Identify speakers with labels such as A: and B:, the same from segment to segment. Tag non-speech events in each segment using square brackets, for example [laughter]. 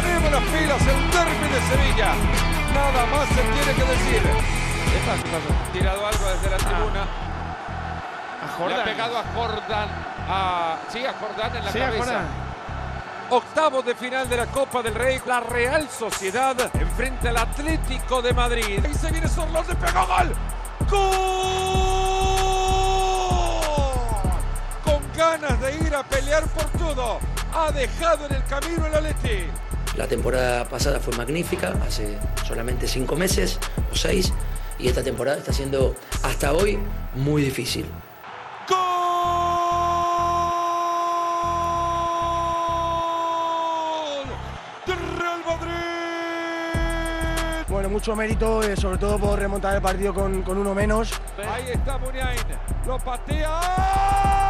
A: Ponemos las pilas, el derby de Sevilla. Nada más se tiene que decir. ¿Qué. Tirado algo desde la tribuna. Le ha pegado a Jordan. A... Sí, a Jordan en la
B: Sí,
A: cabeza. Octavos de final de la Copa del Rey. La Real Sociedad enfrente al Atlético de Madrid. Y se viene Sorloz, le pegó gol. ¡Gol! Con ganas de ir a pelear por todo. Ha dejado en el camino el Atleti.
C: La temporada pasada fue magnífica, hace solamente cinco meses o seis, y esta temporada está siendo hasta hoy muy difícil.
A: ¡Gol! del Real Madrid.
B: Bueno, mucho mérito, eh, sobre todo por remontar el partido con, con uno menos.
A: Ahí está Muniain. Lo patea.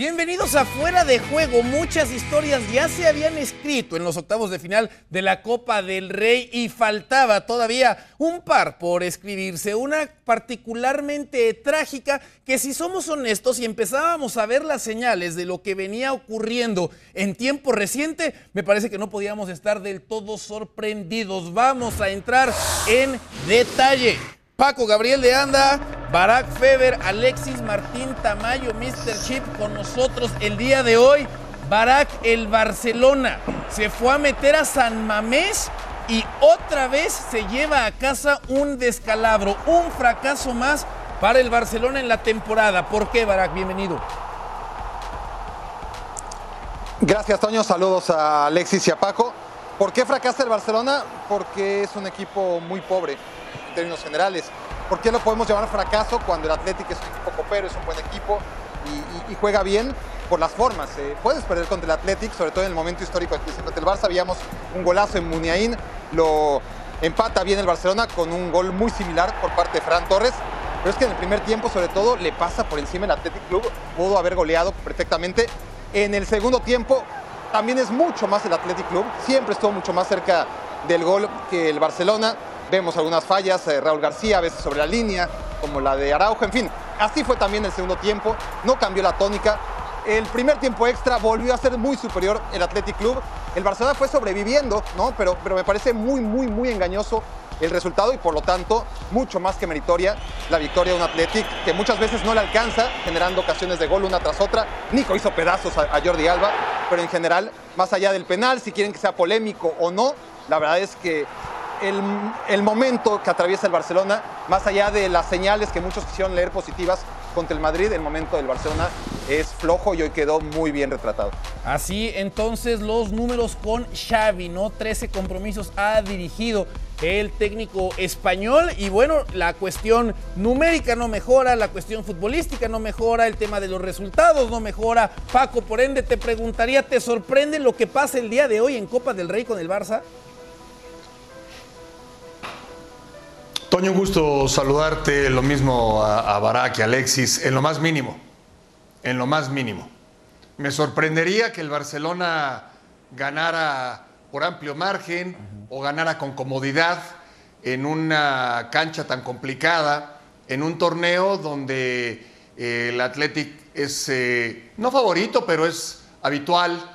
D: Bienvenidos a Fuera de Juego. Muchas historias ya se habían escrito en los octavos de final de la Copa del Rey y faltaba todavía un par por escribirse. Una particularmente trágica que si somos honestos y empezábamos a ver las señales de lo que venía ocurriendo en tiempo reciente, me parece que no podíamos estar del todo sorprendidos. Vamos a entrar en detalle. Paco Gabriel de Anda, Barack Feber, Alexis Martín Tamayo, Mr. Chip con nosotros el día de hoy. Barack, el Barcelona, se fue a meter a San Mamés y otra vez se lleva a casa un descalabro, un fracaso más para el Barcelona en la temporada. ¿Por qué, Barack? Bienvenido.
E: Gracias, Toño. Saludos a Alexis y a Paco. ¿Por qué fracasa el Barcelona? Porque es un equipo muy pobre en términos generales. ¿Por qué lo podemos llamar fracaso cuando el Atlético es un equipo copero, es un buen equipo y juega bien? Por las formas. eh. Puedes perder contra el Atlético, sobre todo en el momento histórico que contra el Barça. Habíamos un golazo en Muniain, lo empata bien el Barcelona con un gol muy similar por parte de Fran Torres. Pero es que en el primer tiempo, sobre todo, le pasa por encima el Athletic Club. Pudo haber goleado perfectamente. En el segundo tiempo, también es mucho más el Athletic Club. Siempre estuvo mucho más cerca del gol que el Barcelona. Vemos algunas fallas, eh, Raúl García a veces sobre la línea, como la de Araujo, en fin. Así fue también el segundo tiempo, no cambió la tónica. El primer tiempo extra volvió a ser muy superior el Athletic Club. El Barcelona fue sobreviviendo, ¿no? Pero, pero me parece muy, muy, muy engañoso el resultado y por lo tanto mucho más que meritoria la victoria de un Athletic que muchas veces no le alcanza, generando ocasiones de gol una tras otra. Nico hizo pedazos a, a Jordi Alba, pero en general, más allá del penal, si quieren que sea polémico o no, la verdad es que el, el momento que atraviesa el Barcelona, más allá de las señales que muchos quisieron leer positivas contra el Madrid, el momento del Barcelona es flojo y hoy quedó muy bien retratado.
D: Así entonces los números con Xavi, ¿no? 13 compromisos ha dirigido el técnico español y bueno, la cuestión numérica no mejora, la cuestión futbolística no mejora, el tema de los resultados no mejora. Paco, por ende te preguntaría, ¿te sorprende lo que pasa el día de hoy en Copa del Rey con el Barça?
F: Toño, un gusto saludarte, lo mismo a, a Barak y Alexis, en lo más mínimo, en lo más mínimo. Me sorprendería que el Barcelona ganara por amplio margen o ganara con comodidad en una cancha tan complicada, en un torneo donde eh, el Athletic es eh, no favorito, pero es habitual.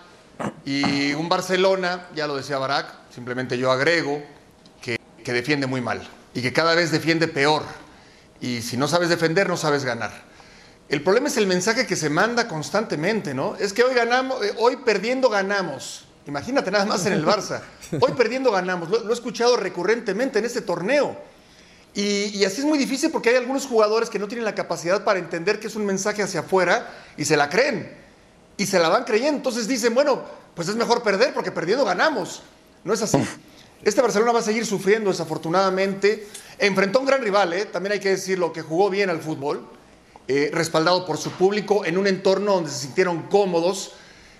F: Y un Barcelona, ya lo decía Barak, simplemente yo agrego, que, que defiende muy mal y que cada vez defiende peor. Y si no sabes defender, no sabes ganar. El problema es el mensaje que se manda constantemente, ¿no? Es que hoy ganamos, eh, hoy perdiendo ganamos. Imagínate nada más en el Barça. [laughs] Hoy perdiendo ganamos. Lo, lo he escuchado recurrentemente en este torneo. Y, y así es muy difícil porque hay algunos jugadores que no tienen la capacidad para entender que es un mensaje hacia afuera y se la creen. Y se la van creyendo. Entonces dicen, bueno, pues es mejor perder porque perdiendo ganamos. No es así. Este Barcelona va a seguir sufriendo desafortunadamente. Enfrentó a un gran rival, ¿eh? también hay que decirlo, que jugó bien al fútbol, eh, respaldado por su público en un entorno donde se sintieron cómodos.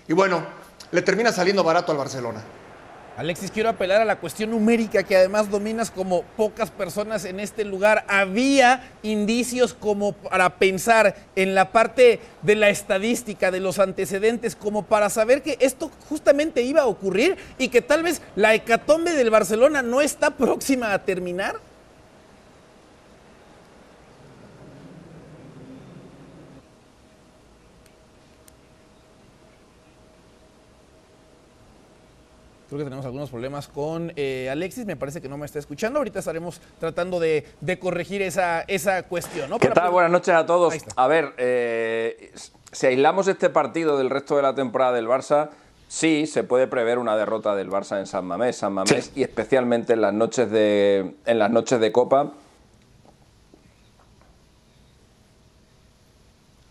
F: Y bueno, le termina saliendo barato al Barcelona.
D: Alexis, quiero apelar a la cuestión numérica que además dominas como pocas personas en este lugar. Había indicios como para pensar en la parte de la estadística, de los antecedentes, como para saber que esto justamente iba a ocurrir y que tal vez la hecatombe del Barcelona no está próxima a terminar. Creo que tenemos algunos problemas con eh, Alexis. Me parece que no me está escuchando. Ahorita estaremos tratando de, corregir esa, esa cuestión. ¿no?
G: ¿Qué tal? Buenas noches a todos. A ver, eh, si aislamos este partido del resto de la temporada del Barça, sí se puede prever una derrota del Barça en San Mamés. San Mamés y especialmente en las noches de, en las noches de Copa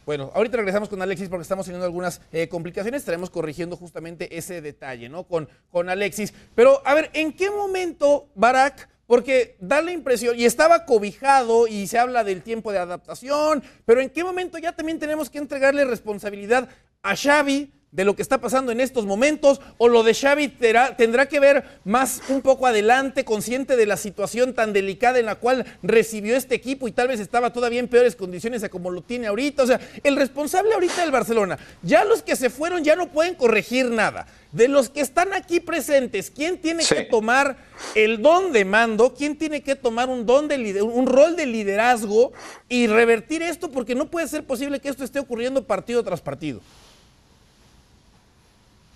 D: Bueno, ahorita regresamos con Alexis porque estamos teniendo algunas eh, complicaciones. Estaremos corrigiendo justamente ese detalle, ¿no? Con, con Alexis. Pero, a ver, ¿en qué momento Barack porque da la impresión, y estaba cobijado y se habla del tiempo de adaptación, pero ¿en qué momento ya también tenemos que entregarle responsabilidad a Xavi de lo que está pasando en estos momentos o lo de Xavi tendrá, que ver más un poco adelante, consciente de la situación tan delicada en la cual recibió este equipo y tal vez estaba todavía en peores condiciones a como lo tiene ahorita. O sea, el responsable ahorita del Barcelona, ya los que se fueron ya no pueden corregir nada. De los que están aquí presentes, ¿quién tiene que tomar el don de mando? ¿Quién tiene que tomar un, don de un rol de liderazgo y revertir esto? Porque no puede ser posible que esto esté ocurriendo partido tras partido.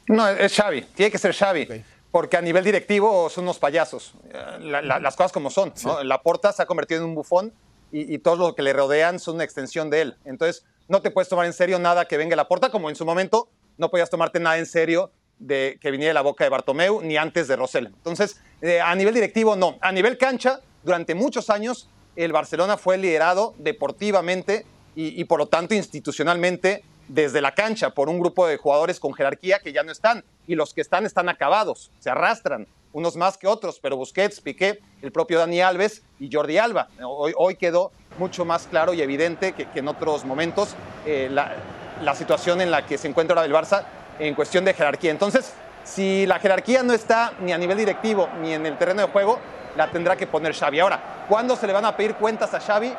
E: No, es Xavi, tiene que ser Xavi. Porque a nivel directivo son unos payasos. Eh, las cosas como son. La Porta se ha convertido en un bufón y, todos los que le rodean son una extensión de él. Entonces, no te puedes tomar en serio nada que venga la Porta, como en su momento no podías tomarte nada en serio de que viniera de la boca de Bartomeu ni antes de Rosell. Entonces, eh, a nivel directivo, no. A nivel cancha, durante muchos años, el Barcelona fue liderado deportivamente y, y por lo tanto institucionalmente desde la cancha por un grupo de jugadores con jerarquía que ya no están y los que están están acabados, se arrastran, unos más que otros, pero Busquets, Piqué, el propio Dani Alves y Jordi Alba. Hoy, quedó mucho más claro y evidente que, en otros momentos eh, la, situación en la que se encuentra ahora el Barça en cuestión de jerarquía. Entonces, si la jerarquía no está ni a nivel directivo ni en el terreno de juego, la tendrá que poner Xavi. Ahora, ¿cuándo se le van a pedir cuentas a Xavi?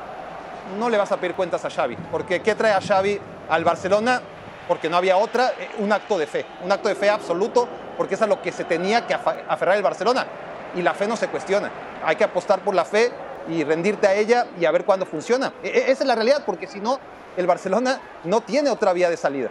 E: No le vas a pedir cuentas a Xavi, porque ¿qué trae a Xavi al Barcelona porque no había otra, eh, un acto de fe, un acto de fe absoluto, porque es a lo que se tenía que aferrar el Barcelona. Y la fe no se cuestiona. Hay que apostar por la fe y rendirte a ella y a ver cuándo funciona. E, e, esa es la realidad, porque si no, el Barcelona no tiene otra vía de salida.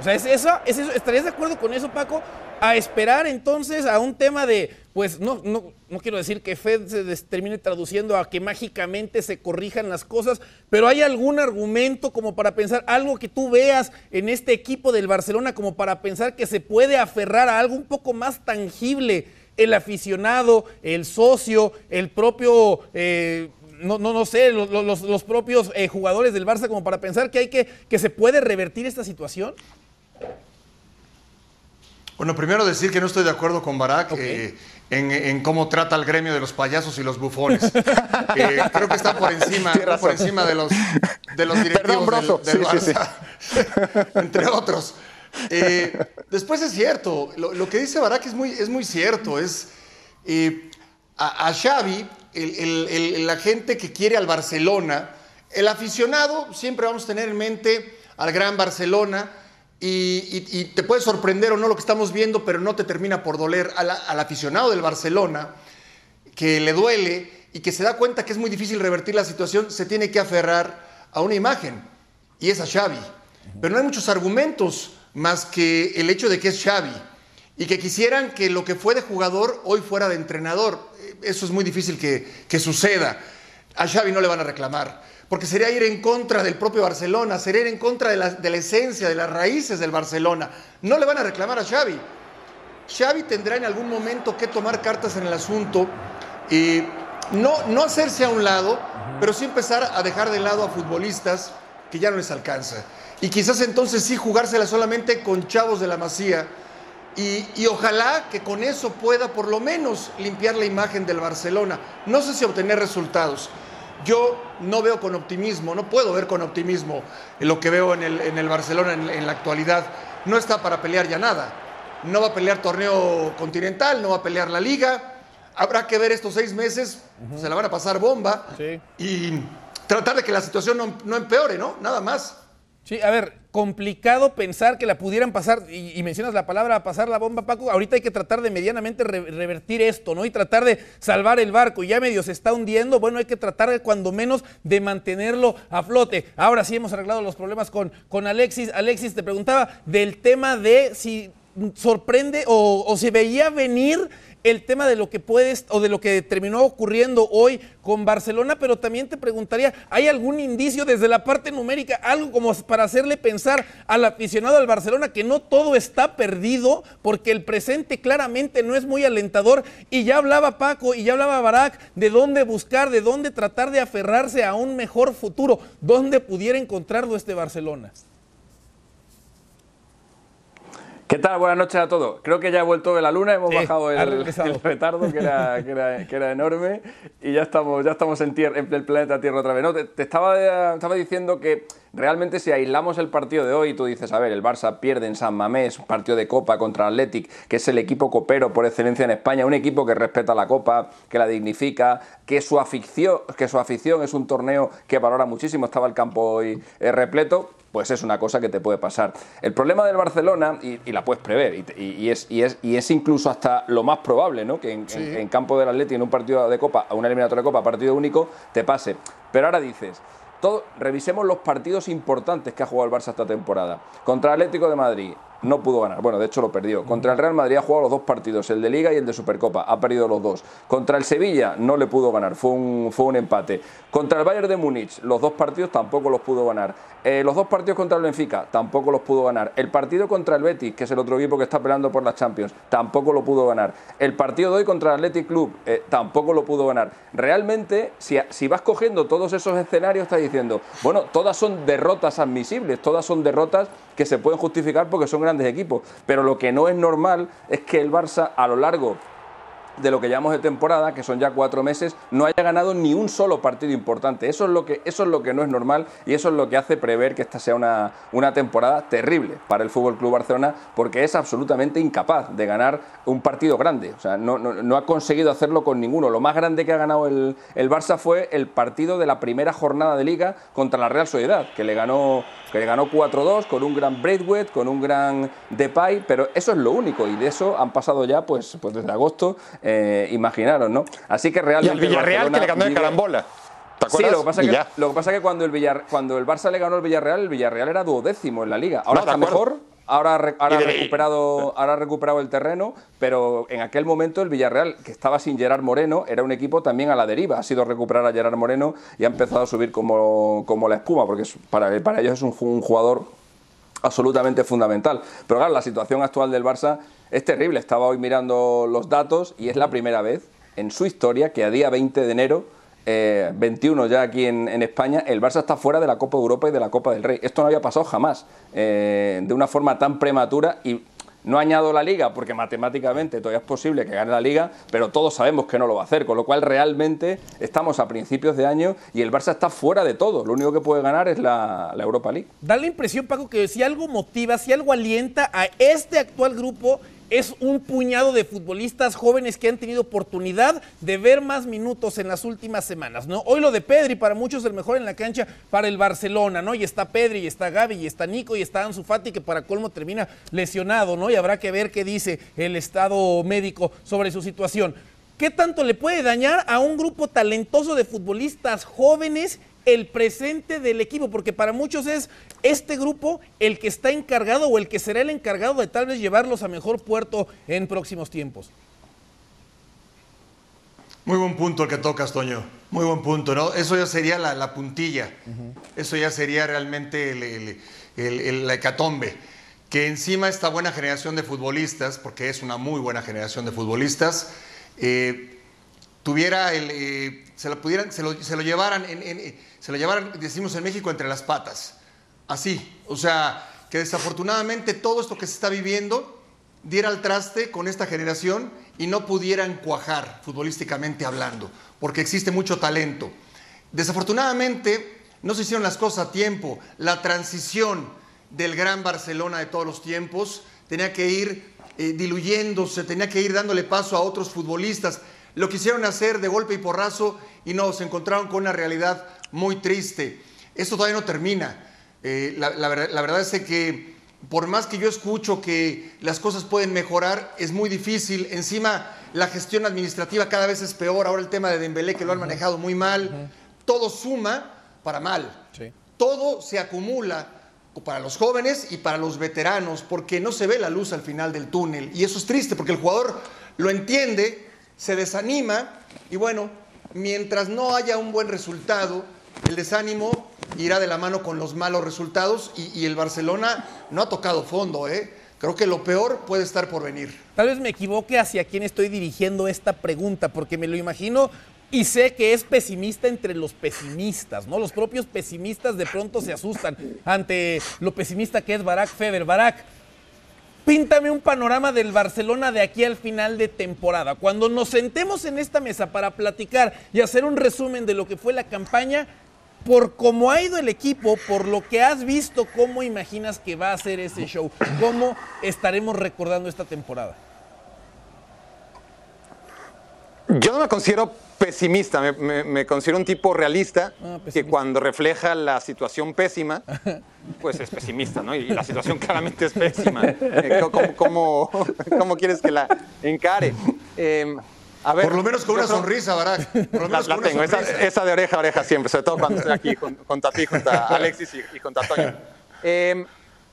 D: O sea, ¿es eso, ¿es eso? ¿estarías de acuerdo con eso, Paco? A esperar entonces a un tema de, pues no, no, no quiero decir que Fed se termine traduciendo a que mágicamente se corrijan las cosas, pero ¿hay algún argumento como para pensar algo que tú veas en este equipo del Barcelona como para pensar que se puede aferrar a algo un poco más tangible? El aficionado, el socio, el propio... Eh, no, no, no sé, los, propios eh, jugadores del Barça como para pensar que hay que, que se puede revertir esta situación?
F: Bueno, primero decir que no estoy de acuerdo con Barak eh, en, cómo trata el gremio de los payasos y los bufones. [laughs] Eh, creo que está por encima, por encima de los, de los directivos del, Barça, [laughs] entre otros. Eh, después es cierto, lo, que dice Barak es muy, es muy cierto. Es a, Xavi, la gente que quiere al Barcelona, el aficionado, siempre vamos a tener en mente al gran Barcelona y, te puede sorprender o no lo que estamos viendo, pero no te termina por doler al aficionado del Barcelona, que le duele y que se da cuenta que es muy difícil revertir la situación, se tiene que aferrar a una imagen, y es a Xavi. Pero no hay muchos argumentos más que el hecho de que es Xavi y que quisieran que lo que fue de jugador hoy fuera de entrenador. Eso es muy difícil que, que suceda. A Xavi no le van a reclamar porque sería ir en contra del propio Barcelona, sería ir en contra de la, esencia, de las raíces del Barcelona. No le van a reclamar a Xavi. Xavi tendrá en algún momento que tomar cartas en el asunto y no, no hacerse a un lado, pero sí empezar a dejar de lado a futbolistas que ya no les alcanza. Y quizás entonces sí jugársela solamente con chavos de la masía. Y, y, ojalá que con eso pueda por lo menos limpiar la imagen del Barcelona. No sé si obtener resultados, yo no veo con optimismo, no puedo ver con optimismo lo que veo en el, Barcelona en, la actualidad. No está para pelear ya nada. no va a pelear torneo continental, no va a pelear la liga. Habrá que ver estos seis meses, se la van a pasar bomba y tratar de que la situación no, no empeore, ¿no? Nada más.
D: Sí, a ver, complicado pensar que la pudieran pasar, y, mencionas la palabra pasar la bomba, Paco, ahorita hay que tratar de medianamente revertir esto, ¿no? Y tratar de salvar el barco, y ya medio se está hundiendo, bueno, hay que tratar cuando menos de mantenerlo a flote. Ahora sí hemos arreglado los problemas con, con Alexis. Alexis, te preguntaba del tema de si sorprende o, o se veía venir el tema de lo que puedes o de lo que terminó ocurriendo hoy con Barcelona, pero también te preguntaría, ¿hay algún indicio desde la parte numérica, algo como para hacerle pensar al aficionado al Barcelona que no todo está perdido, porque el presente claramente no es muy alentador? Y ya hablaba Paco y ya hablaba Barak de dónde buscar, de dónde tratar de aferrarse a un mejor futuro, dónde pudiera encontrarlo este Barcelona.
G: ¿Qué tal? Buenas noches a todos. Creo que ya he vuelto de la luna, hemos bajado el, retardo [laughs] que era, que, era, enorme y ya estamos, ya estamos en, en el planeta Tierra otra vez. No, te, estaba, estaba diciendo que realmente si aislamos el partido de hoy, tú dices, a ver, el Barça pierde en San Mamés, partido de Copa contra Athletic, que es el equipo copero por excelencia en España, un equipo que respeta la Copa, que la dignifica, que su afición, que su afición es un torneo que valora muchísimo, estaba el campo hoy eh, repleto, pues es una cosa que te puede pasar. El problema del Barcelona, y, la puedes prever, y, es, y, es, y es incluso hasta lo más probable, ¿no? Que en, campo del Atleti, en un partido de Copa, a una eliminatoria de Copa, partido único, te pase. Pero ahora dices, todo, revisemos los partidos importantes que ha jugado el Barça esta temporada. Contra Atlético de Madrid, no pudo ganar. Bueno, de hecho lo perdió. Contra el Real Madrid ha jugado los dos partidos, el de Liga y el de Supercopa. Ha perdido los dos. Contra el Sevilla no le pudo ganar, fue un, fue un empate. Contra el Bayern de Múnich, los dos partidos tampoco los pudo ganar. Eh, los dos partidos contra el Benfica tampoco los pudo ganar. El partido contra el Betis, que es el otro equipo que está peleando por las Champions, tampoco lo pudo ganar. El partido de hoy contra el Athletic Club eh, tampoco lo pudo ganar. Realmente, si, si vas cogiendo todos esos escenarios, estás diciendo, bueno, todas son derrotas admisibles, todas son derrotas que se pueden justificar porque son grandes equipos. Pero lo que no es normal es que el Barça a lo largo de lo que llamamos de temporada, que son ya cuatro meses, no haya ganado ni un solo partido importante. Eso es lo que, eso es lo que no es normal y eso es lo que hace prever que esta sea una, una temporada terrible para el Fútbol Club Barcelona, porque es absolutamente incapaz de ganar un partido grande. O sea, no, no, ha conseguido hacerlo con ninguno. Lo más grande que ha ganado el, el Barça fue el partido de la primera jornada de liga contra la Real Sociedad, que le ganó, que le ganó 4-2 con un gran Braithwaite, con un gran Depay, pero eso es lo único y de eso han pasado ya pues, pues desde agosto imaginaron, ¿no? Así que realmente.
F: Y el Villarreal que le ganó de carambola.
G: Sí, lo que pasa es que, lo que, pasa que cuando, el cuando el Barça le ganó al Villarreal, el Villarreal era duodécimo en la liga. Ahora está mejor, ahora, ahora, ha recuperado, ahora ha recuperado el terreno, pero en aquel momento el Villarreal, que estaba sin Gerard Moreno, era un equipo también a la deriva. Ha sido recuperar a Gerard Moreno y ha empezado a subir como, como la espuma, porque para, para ellos es un, un jugador absolutamente fundamental. Pero claro, la situación actual del Barça es terrible. Estaba hoy mirando los datos y es la primera vez en su historia que a día 20 de enero, 21 eh, ya aquí en, España, el Barça está fuera de la Copa de Europa y de la Copa del Rey. Esto no había pasado jamás eh, de una forma tan prematura y no añado la liga porque matemáticamente todavía es posible que gane la liga, pero todos sabemos que no lo va a hacer, con lo cual realmente estamos a principios de año y el Barça está fuera de todo. Lo único que puede ganar es la, la Europa League.
D: Da la impresión, Paco, que si algo motiva, si algo alienta a este actual grupo es un puñado de futbolistas jóvenes que han tenido oportunidad de ver más minutos en las últimas semanas, ¿no? Hoy lo de Pedri, para muchos el mejor en la cancha para el Barcelona, ¿no? Y está Pedri, y está Gaby, y está Nico, y está Ansu Fati, que para colmo termina lesionado, ¿no? Y habrá que ver qué dice el estado médico sobre su situación. ¿Qué tanto le puede dañar a un grupo talentoso de futbolistas jóvenes el presente del equipo, porque para muchos es este grupo el que está encargado o el que será el encargado de tal vez llevarlos a mejor puerto en próximos tiempos.
F: Muy buen punto el que tocas, Toño. Muy buen punto, ¿no? Eso ya sería la, puntilla. Eso ya sería realmente el, la hecatombe. Que encima esta buena generación de futbolistas, porque es una muy buena generación de futbolistas, eh, tuviera el, eh, se lo pudieran, se lo, llevaran, se lo llevaran, decimos en México, entre las patas. Así, o sea, que desafortunadamente todo esto que se está viviendo diera al traste con esta generación y no pudieran cuajar futbolísticamente hablando, porque existe mucho talento. Desafortunadamente no se hicieron las cosas a tiempo. La transición del gran Barcelona de todos los tiempos tenía que ir eh, diluyéndose, tenía que ir dándole paso a otros futbolistas. Lo quisieron hacer de golpe y porrazo y no, se encontraron con una realidad muy triste. Esto todavía no termina. Eh, la, verdad es que por más que yo escucho que las cosas pueden mejorar, es muy difícil. Encima, la gestión administrativa cada vez es peor. Ahora el tema de Dembélé, que lo han manejado muy mal. Todo suma para mal. Todo se acumula para los jóvenes y para los veteranos, porque no se ve la luz al final del túnel. Y eso es triste, porque el jugador lo entiende, se desanima y bueno, mientras no haya un buen resultado, el desánimo irá de la mano con los malos resultados y, el Barcelona no ha tocado fondo, ¿eh? Creo que lo peor puede estar por venir.
D: Tal vez me equivoque hacia quién estoy dirigiendo esta pregunta, porque me lo imagino y sé que es pesimista entre los pesimistas, ¿no? Los propios pesimistas de pronto se asustan ante lo pesimista que es Barack Feber. Barack, píntame un panorama del Barcelona de aquí al final de temporada. Cuando nos sentemos en esta mesa para platicar y hacer un resumen de lo que fue la campaña, por cómo ha ido el equipo, por lo que has visto, ¿cómo imaginas que va a ser ese show? ¿Cómo estaremos recordando esta temporada?
E: Yo no me considero pesimista, me, considero un tipo realista ah, que cuando refleja la situación pésima, pues es pesimista, ¿no? Y, la situación [laughs] claramente es pésima. Eh, ¿Cómo, cómo, quieres que la encare?
F: Em, a ver, Por lo menos con una sonrisa, Barack.
E: la, tengo, esa, de oreja a oreja siempre, sobre todo cuando estoy aquí con, a ti, junto a Alexis y, y junto a Toño. Eh,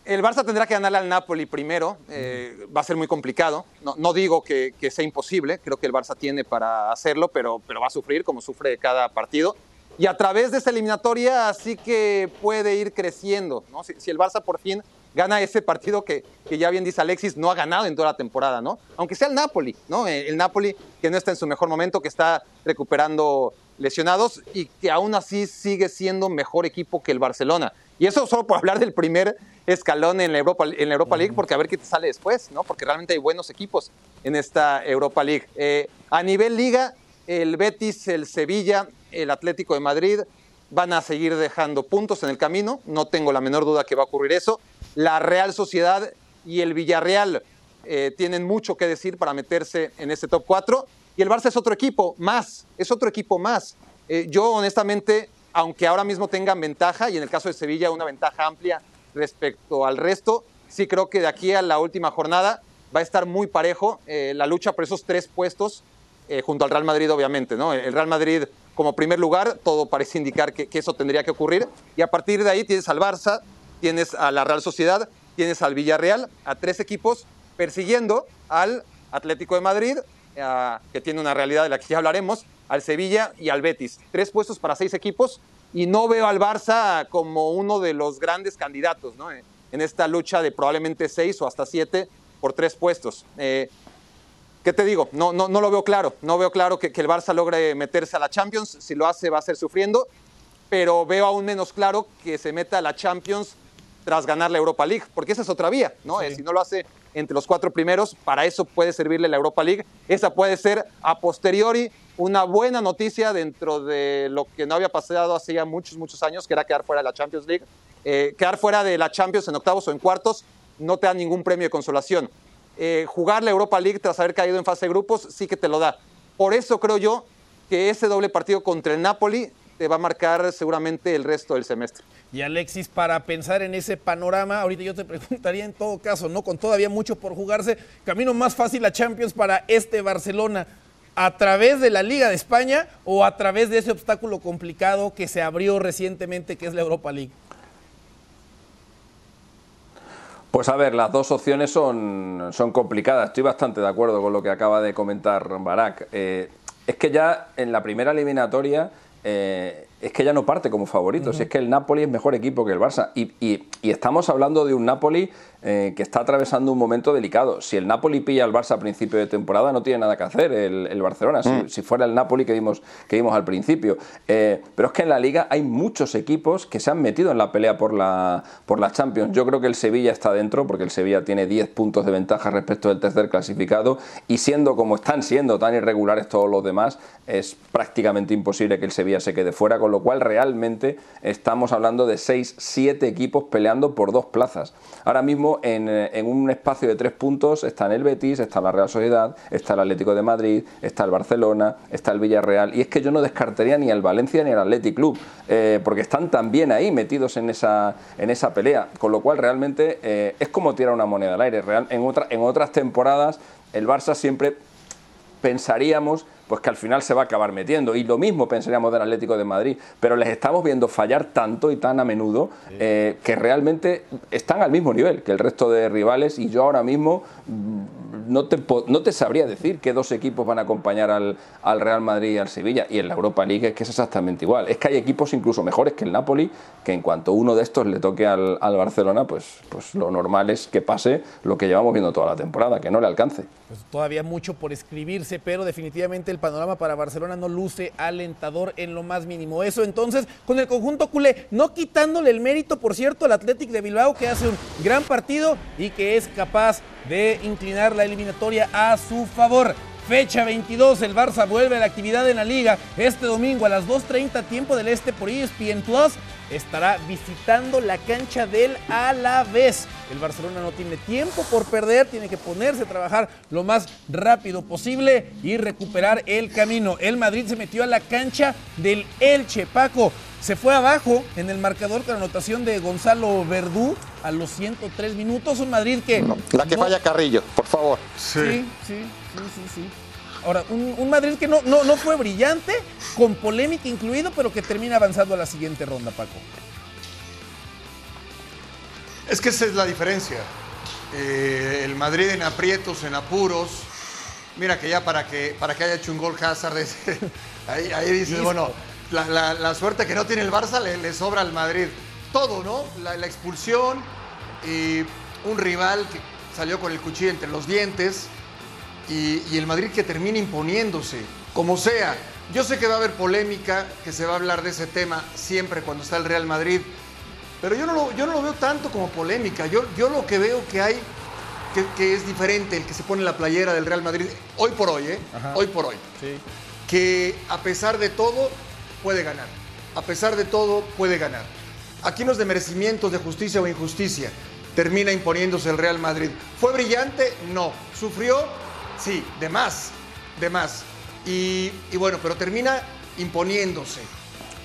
E: el Barça tendrá que ganarle al Napoli primero, eh, va a ser muy complicado. No, digo que, sea imposible, creo que el Barça tiene para hacerlo, pero, va a sufrir como sufre cada partido. Y a través de esa eliminatoria sí que puede ir creciendo. ¿no? Si, el Barça por fin gana ese partido que, ya bien dice Alexis, no ha ganado en toda la temporada, ¿no? Aunque sea el Napoli, ¿no? El Napoli que no está en su mejor momento, que está recuperando lesionados y que aún así sigue siendo mejor equipo que el Barcelona. Y eso solo por hablar del primer escalón en la Europa, en la Europa League, porque a ver qué te sale después, ¿no? Porque realmente hay buenos equipos en esta Europa League. Eh, a nivel liga, el Betis, el Sevilla, el Atlético de Madrid van a seguir dejando puntos en el camino. No tengo la menor duda que va a ocurrir eso. La Real Sociedad y el Villarreal eh, tienen mucho que decir para meterse en ese top 4. Y el Barça es otro equipo más, es otro equipo más. Eh, yo honestamente, aunque ahora mismo tengan ventaja, y en el caso de Sevilla una ventaja amplia respecto al resto. Sí creo que de aquí a la última jornada va a estar muy parejo eh, la lucha por esos tres puestos eh, junto al Real Madrid, obviamente. ¿no? El Real Madrid como primer lugar, todo parece indicar que, eso tendría que ocurrir. Y a partir de ahí tienes al Barça, tienes a la Real Sociedad, tienes al Villarreal, a tres equipos persiguiendo al Atlético de Madrid, que tiene una realidad de la que ya hablaremos, al Sevilla y al Betis. Tres puestos para seis equipos y no veo al Barça como uno de los grandes candidatos en esta lucha de probablemente seis o hasta siete por tres puestos. Eh, ¿Qué te digo? No, no, no lo veo claro. No veo claro que, el Barça logre meterse a la Champions. Si lo hace, va a ser sufriendo. Pero veo aún menos claro que se meta a la Champions tras ganar la Europa League, porque esa es otra vía, ¿no? Eh, si no lo hace entre los cuatro primeros, para eso puede servirle la Europa League. Esa puede ser a posteriori una buena noticia dentro de lo que no había pasado hace ya muchos, muchos años, que era quedar fuera de la Champions League. Eh, quedar fuera de la Champions en octavos o en cuartos no te da ningún premio de consolación. Eh, jugar la Europa League tras haber caído en fase de grupos sí que te lo da. Por eso creo yo que ese doble partido contra el Napoli te va a marcar seguramente el resto del semestre.
D: Y Alexis, para pensar en ese panorama, ahorita yo te preguntaría en todo caso, ¿no? Con todavía mucho por jugarse, camino más fácil a Champions para este Barcelona a través de la Liga de España o a través de ese obstáculo complicado que se abrió recientemente, que es la Europa League?
G: Pues a ver, las dos opciones son, son complicadas. Estoy bastante de acuerdo con lo que acaba de comentar Barak. Eh, es que ya en la primera eliminatoria eh, es que ya no parte como favorito. Si es que el Napoli es mejor equipo que el Barça. Y, y, estamos hablando de un Napoli eh, que está atravesando un momento delicado. Si el Napoli pilla al Barça a principio de temporada, no tiene nada que hacer el, Barcelona. Mm. Si, fuera el Napoli que vimos, que vimos al principio. Eh, pero es que en la liga hay muchos equipos que se han metido en la pelea por la, por la Champions. Yo creo que el Sevilla está dentro, porque el Sevilla tiene 10 puntos de ventaja respecto del tercer clasificado. Y siendo como están siendo tan irregulares todos los demás, es prácticamente imposible que el Sevilla se quede fuera. Con lo cual realmente estamos hablando de 6, 7 equipos peleando por dos plazas. Ahora mismo en, en, un espacio de tres puntos están el Betis, está la Real Sociedad, está el Atlético de Madrid, está el Barcelona, está el Villarreal, y es que yo no descartaría ni al Valencia ni al Athletic Club, eh, porque están también ahí metidos en esa, en esa pelea, con lo cual realmente eh, es como tirar una moneda al aire. Real, en, otra, en otras temporadas el Barça siempre pensaríamos pues que al final se va a acabar metiendo. Y lo mismo pensaríamos del Atlético de Madrid, pero les estamos viendo fallar tanto y tan a menudo eh, que realmente están al mismo nivel que el resto de rivales y yo ahora mismo mm, no te, no te sabría decir qué dos equipos van a acompañar al, al, Real Madrid y al Sevilla. Y en la Europa League es que es exactamente igual. Es que hay equipos incluso mejores que el Napoli, que en cuanto uno de estos le toque al, al Barcelona, pues, pues lo normal es que pase lo que llevamos viendo toda la temporada, que no le alcance.
D: Pues todavía mucho por escribirse, pero definitivamente el panorama para Barcelona no luce alentador en lo más mínimo. Eso entonces, con el conjunto culé, no quitándole el mérito, por cierto, al Athletic de Bilbao, que hace un gran partido y que es capaz de inclinar la eliminatoria a su favor. Fecha 22, el Barça vuelve a la actividad en la liga este domingo a las 2.30 tiempo del este por ESPN Plus. Estará visitando la cancha del Alavés. El Barcelona no tiene tiempo por perder, tiene que ponerse a trabajar lo más rápido posible y recuperar el camino. El Madrid se metió a la cancha del Elche. Paco, se fue abajo en el marcador con anotación de Gonzalo Verdú a los 103 minutos. Un Madrid que.
E: la que falla Carrillo, por favor.
D: Sí, sí, sí, sí, sí. Ahora, un, Madrid que no, no, no fue brillante, con polémica incluido, pero que termina avanzando a la siguiente ronda, Paco.
F: Es que esa es la diferencia. Eh, el Madrid en aprietos, en apuros. Mira que ya para que, para que haya hecho un gol Hazard, [laughs] ahí, ahí dices, bueno, la, suerte que no tiene el Barça le, sobra al Madrid. Todo, ¿no? La, expulsión un rival que salió con el cuchillo entre los dientes y, y, el Madrid que termina imponiéndose, como sea. Yo sé que va a haber polémica, que se va a hablar de ese tema siempre cuando está el Real Madrid, pero yo no lo, yo no lo veo tanto como polémica. Yo, yo lo que veo que hay, que, es diferente, el que se pone la playera del Real Madrid, hoy por hoy, ¿eh? Hoy por hoy.
D: Sí.
F: Que a pesar de todo, puede ganar. A pesar de todo, puede ganar. Aquí no es de merecimientos, de justicia o injusticia. Termina imponiéndose el Real Madrid. ¿Fue brillante? No. ¿Sufrió? Sí, de más, de más. Y, bueno, pero termina imponiéndose.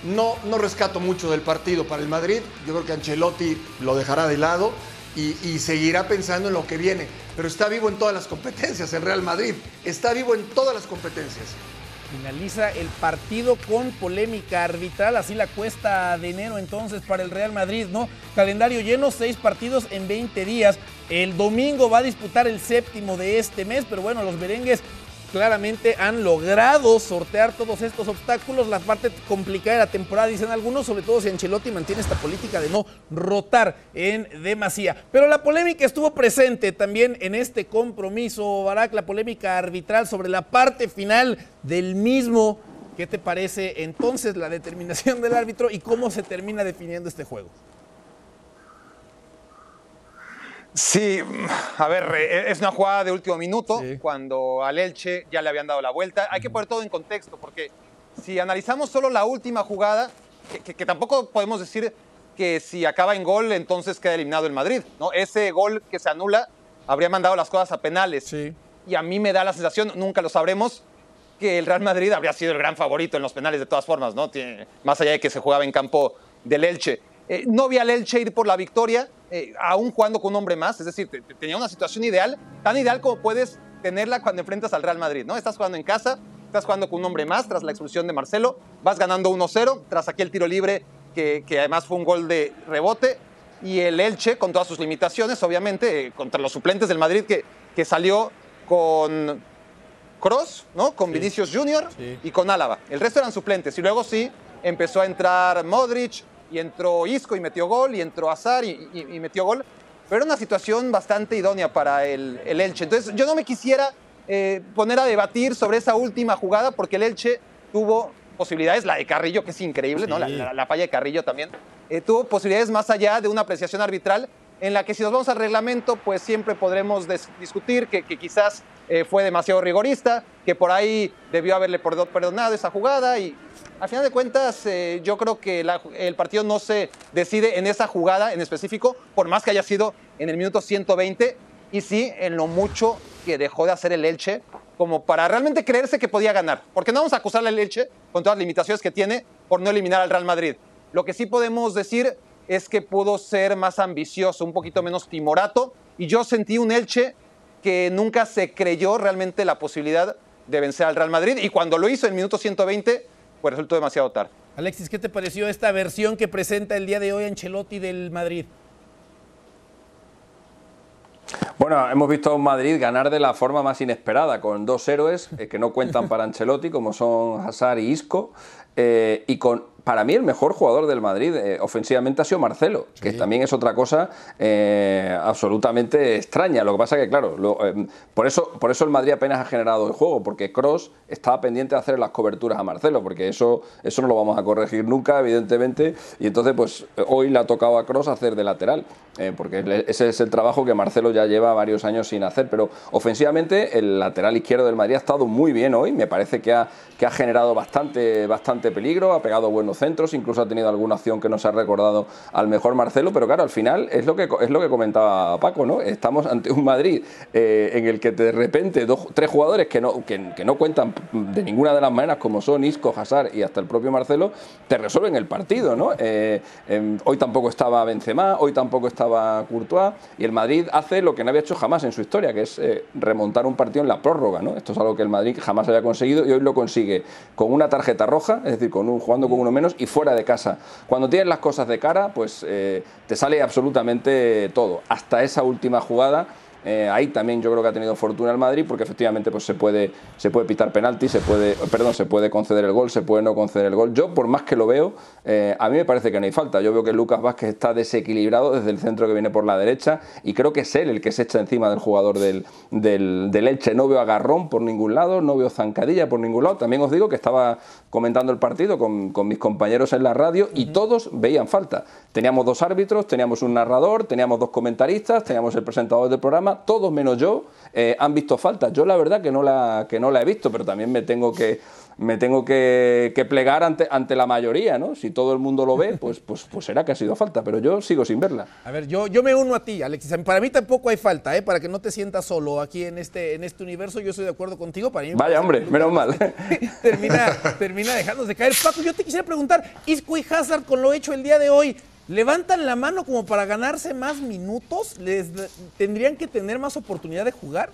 F: No, no rescato mucho del partido para el Madrid. Yo creo que Ancelotti lo dejará de lado y, y, seguirá pensando en lo que viene. Pero está vivo en todas las competencias el Real Madrid. Está vivo en todas las competencias.
D: Finaliza el partido con polémica arbitral, así la cuesta de enero entonces para el Real Madrid, ¿no? Calendario lleno, seis partidos en 20 días. El domingo va a disputar el séptimo de este mes, pero bueno, los merengues claramente han logrado sortear todos estos obstáculos. La parte complicada de la temporada, dicen algunos, sobre todo si Ancelotti mantiene esta política de no rotar en demasía. Pero la polémica estuvo presente también en este compromiso, Barak, la polémica arbitral sobre la parte final del mismo. ¿Qué te parece entonces la determinación del árbitro y cómo se termina definiendo este juego?
E: Sí, a ver, eh, es una jugada de último minuto, cuando al Elche ya le habían dado la vuelta. Hay que poner todo en contexto, porque si analizamos solo la última jugada, que, tampoco podemos decir que si acaba en gol, entonces queda eliminado el Madrid. ¿no? Ese gol que se anula habría mandado las cosas a penales. Y a mí me da la sensación, nunca lo sabremos, que el Real Madrid habría sido el gran favorito en los penales de todas formas, ¿no? más allá de que se jugaba en campo del Elche. Eh, no vi al Elche ir por la victoria, eh, aún jugando con un hombre más, es decir, tenía una situación ideal, tan ideal como puedes tenerla cuando enfrentas al Real Madrid, ¿no? Estás jugando en casa, estás jugando con un hombre más tras la expulsión de Marcelo, vas ganando 1-0 tras aquel tiro libre que, además fue un gol de rebote y el Elche con todas sus limitaciones, obviamente, eh, contra los suplentes del Madrid que, que salió con Cross, ¿no? Con Vinicius Junior y con Álava. El resto eran suplentes y luego sí empezó a entrar Modric, y entró Isco y metió gol, y entró Azar y, metió gol. Pero era una situación bastante idónea para el, Elche. Entonces yo no me quisiera eh, poner a debatir sobre esa última jugada porque el Elche tuvo posibilidades, la de Carrillo, que es increíble, ¿no? La, falla de Carrillo también, eh, tuvo posibilidades más allá de una apreciación arbitral en la que si nos vamos al reglamento, pues siempre podremos discutir que, quizás eh, fue demasiado rigorista, que por ahí debió haberle perdonado esa jugada y al final de cuentas eh, yo creo que el partido no se decide en esa jugada en específico, por más que haya sido en el minuto 120 y sí en lo mucho que dejó de hacer el Elche como para realmente creerse que podía ganar. Porque no vamos a acusarle al Elche con todas las limitaciones que tiene por no eliminar al Real Madrid. Lo que sí podemos decir es que pudo ser más ambicioso, un poquito menos timorato. Y yo sentí un Elche que nunca se creyó realmente la posibilidad de vencer al Real Madrid. Y cuando lo hizo en minuto 120, pues resultó demasiado tarde.
D: Alexis, ¿qué te pareció esta versión que presenta el día de hoy Ancelotti del Madrid?
G: Bueno, hemos visto a un Madrid ganar de la forma más inesperada, con dos héroes eh, que no cuentan para [laughs] Ancelotti, como son Hazard y Isco, eh, y con para mí el mejor jugador del Madrid eh, ofensivamente ha sido Marcelo, que también es otra cosa eh, absolutamente extraña. Lo que pasa que, claro, eh, por, eso, por eso el Madrid apenas ha generado el juego, porque Cross estaba pendiente de hacer las coberturas a Marcelo, porque eso, eso no lo vamos a corregir nunca, evidentemente, y entonces pues hoy le ha tocado a Cross hacer de lateral, porque ese es el trabajo que Marcelo ya lleva varios años sin hacer, pero ofensivamente el lateral izquierdo del Madrid ha estado muy bien hoy, me parece que ha, que ha generado bastante, bastante peligro, ha pegado buenos centros, incluso ha tenido alguna acción que nos ha recordado al mejor Marcelo, pero claro, al final es lo que, es lo que comentaba Paco, ¿no? Estamos ante un Madrid eh, en el que de repente dos, tres jugadores que no, que, no cuentan de ninguna de las maneras, como son Isco, Hazard y hasta el propio Marcelo, te resuelven el partido, ¿no? Eh, em, hoy tampoco estaba Benzema, hoy tampoco estaba Courtois, y el Madrid hace lo que no había hecho jamás en su historia, que es eh, remontar un partido en la prórroga, ¿no? Esto es algo que el Madrid jamás había conseguido y hoy lo consigue con una tarjeta roja, es decir, con un, jugando con uno menos y fuera de casa. Cuando tienes las cosas de cara, pues eh, te sale absolutamente todo. Hasta esa última jugada eh, ahí también yo creo que ha tenido fortuna el Madrid porque efectivamente pues se puede se puede pitar penalti, se puede perdón, se puede conceder el gol, se puede no conceder el gol. Yo por más que lo veo, eh, a mí me parece que no hay falta. Yo veo que Lucas Vázquez está desequilibrado desde el centro que viene por la derecha y creo que es él el que se echa encima del jugador del, del, del Elche. No veo agarrón por ningún lado, no veo zancadilla por ningún lado. También os digo que estaba comentando el partido con, con mis compañeros en la radio y todos veían falta. Teníamos dos árbitros, teníamos un narrador, teníamos dos comentaristas, teníamos el presentador del programa todos menos yo eh, han visto falta. Yo la verdad que no la, que no la he visto, pero también me tengo que, me tengo que, plegar ante, ante la mayoría, ¿no? Si todo el mundo lo ve, [laughs] pues, pues, pues será que ha sido falta, pero yo sigo sin verla.
D: A ver, yo, yo me uno a ti, Alexis. Para mí tampoco hay falta, ¿eh? Para que no te sientas solo aquí en este, en este universo, yo estoy de acuerdo contigo. Para mí
G: Vaya, hombre, menos mal. [laughs]
D: termina, termina dejándose caer. Paco, yo te quisiera preguntar, Isco y Hazard con lo hecho el día de hoy, levantan la mano como para ganarse más minutos, les tendrían que tener más oportunidad de jugar.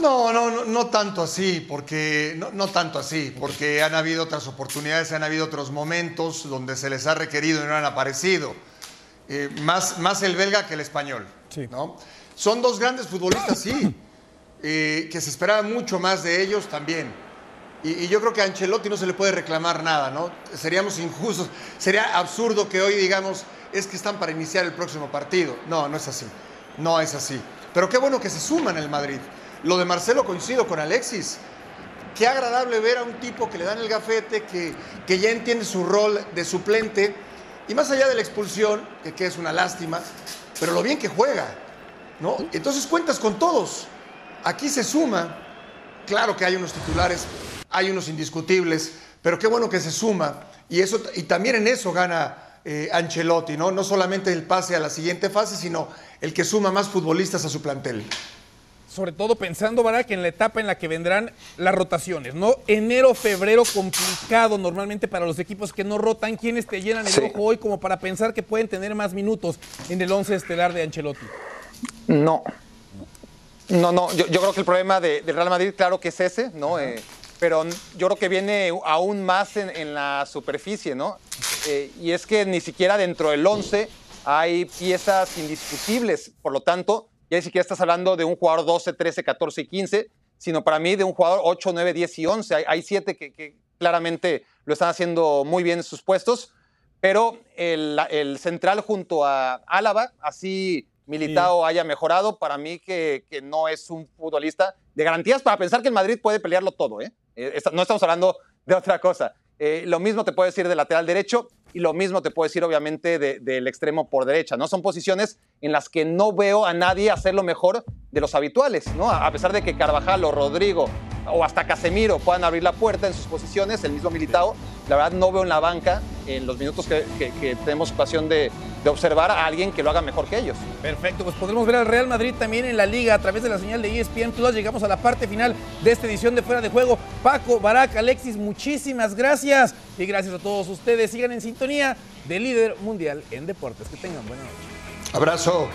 F: No, no, no, tanto así, porque no, tanto así, porque han habido otras oportunidades, han habido otros momentos donde se les ha requerido y no han aparecido. Eh, más, más el belga que el español. ¿no? Son dos grandes futbolistas, sí, eh, que se esperaba mucho más de ellos también. Y, yo creo que a Ancelotti no se le puede reclamar nada, ¿no? Seríamos injustos. Sería absurdo que hoy digamos, es que están para iniciar el próximo partido. No, no es así. No es así. Pero qué bueno que se suman el Madrid. Lo de Marcelo coincido con Alexis. Qué agradable ver a un tipo que le dan el gafete, que, que ya entiende su rol de suplente. Y más allá de la expulsión, que, que es una lástima, pero lo bien que juega, ¿no? Entonces cuentas con todos. Aquí se suma. Claro que hay unos titulares hay unos indiscutibles, pero qué bueno que se suma. Y, eso, y también en eso gana eh, Ancelotti, ¿no? No solamente el pase a la siguiente fase, sino el que suma más futbolistas a su plantel.
D: Sobre todo pensando, ¿verdad? Que en la etapa en la que vendrán las rotaciones, ¿no? Enero, febrero complicado normalmente para los equipos que no rotan. ¿Quiénes te llenan el ojo hoy como para pensar que pueden tener más minutos en el once estelar de Ancelotti?
E: No. No, no. Yo, creo que el problema de, Real Madrid, claro que es ese, ¿no? Pero yo creo que viene aún más en, la superficie, ¿no? Eh, y es que ni siquiera dentro del 11 hay piezas indiscutibles, por lo tanto, ya ni siquiera estás hablando de un jugador 12, 13, 14 y 15, sino para mí de un jugador 8, 9, 10 y 11. Hay, hay siete que, claramente lo están haciendo muy bien en sus puestos, pero el, central junto a Álava, así Militao haya mejorado, para mí que, que no es un futbolista de garantías para pensar que el Madrid puede pelearlo todo, ¿eh? Eh, no estamos hablando de otra cosa. Eh, lo mismo te puedo decir del lateral derecho. y lo mismo te puedo decir obviamente del extremo por derecha, ¿no? Son posiciones en las que no veo a nadie hacer lo mejor de los habituales, ¿no? A pesar de que Carvajal o Rodrigo o hasta Casemiro puedan abrir la puerta en sus posiciones, el mismo Militao, la verdad no veo en la banca, en los minutos que, tenemos ocasión de, de, observar a alguien que lo haga mejor que ellos.
D: Perfecto, pues podremos ver al Real Madrid también en la liga a través de la señal de ESPN Plus. Llegamos a la parte final de esta edición de Fuera de Juego. Paco, Barak, Alexis, muchísimas gracias. Y gracias a todos ustedes. Sigan en sintonía de líder mundial en deportes. Que tengan buena noche.
F: Abrazo.